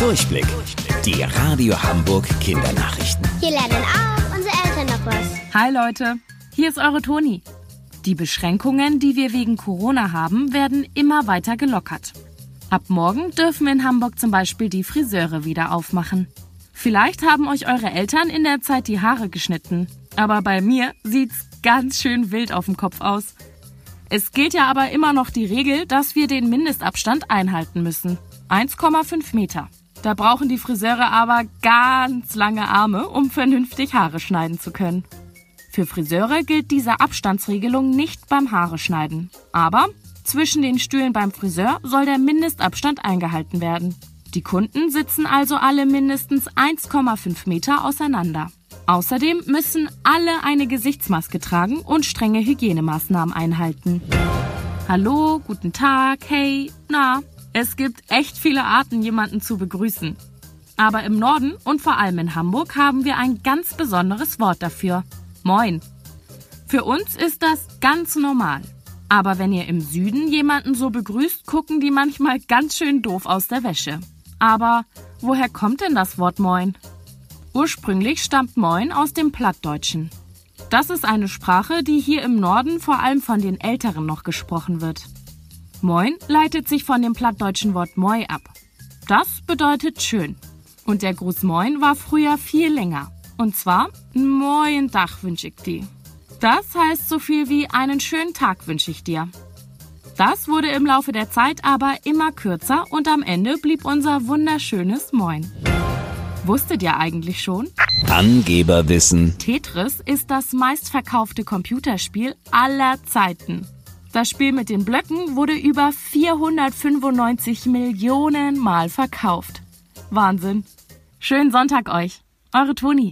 Durchblick. Die Radio Hamburg Kindernachrichten. Hier lernen auch unsere Eltern noch was. Hi Leute, hier ist eure Toni. Die Beschränkungen, die wir wegen Corona haben, werden immer weiter gelockert. Ab morgen dürfen in Hamburg zum Beispiel die Friseure wieder aufmachen. Vielleicht haben euch eure Eltern in der Zeit die Haare geschnitten, aber bei mir sieht's ganz schön wild auf dem Kopf aus. Es gilt ja aber immer noch die Regel, dass wir den Mindestabstand einhalten müssen. 1,5 Meter. Da brauchen die Friseure aber ganz lange Arme, um vernünftig Haare schneiden zu können. Für Friseure gilt diese Abstandsregelung nicht beim Haare schneiden. Aber zwischen den Stühlen beim Friseur soll der Mindestabstand eingehalten werden. Die Kunden sitzen also alle mindestens 1,5 Meter auseinander. Außerdem müssen alle eine Gesichtsmaske tragen und strenge Hygienemaßnahmen einhalten. Hallo, guten Tag, hey, na, es gibt echt viele Arten, jemanden zu begrüßen. Aber im Norden und vor allem in Hamburg haben wir ein ganz besonderes Wort dafür. Moin. Für uns ist das ganz normal. Aber wenn ihr im Süden jemanden so begrüßt, gucken die manchmal ganz schön doof aus der Wäsche. Aber woher kommt denn das Wort Moin? Ursprünglich stammt Moin aus dem Plattdeutschen. Das ist eine Sprache, die hier im Norden vor allem von den Älteren noch gesprochen wird. Moin leitet sich von dem plattdeutschen Wort Moi ab. Das bedeutet schön. Und der Gruß Moin war früher viel länger. Und zwar Moin Dach wünsche ich dir. Das heißt so viel wie einen schönen Tag wünsche ich dir. Das wurde im Laufe der Zeit aber immer kürzer und am Ende blieb unser wunderschönes Moin. Wusstet ihr eigentlich schon? Angeberwissen. Tetris ist das meistverkaufte Computerspiel aller Zeiten. Das Spiel mit den Blöcken wurde über 495 Millionen Mal verkauft. Wahnsinn. Schönen Sonntag euch. Eure Toni.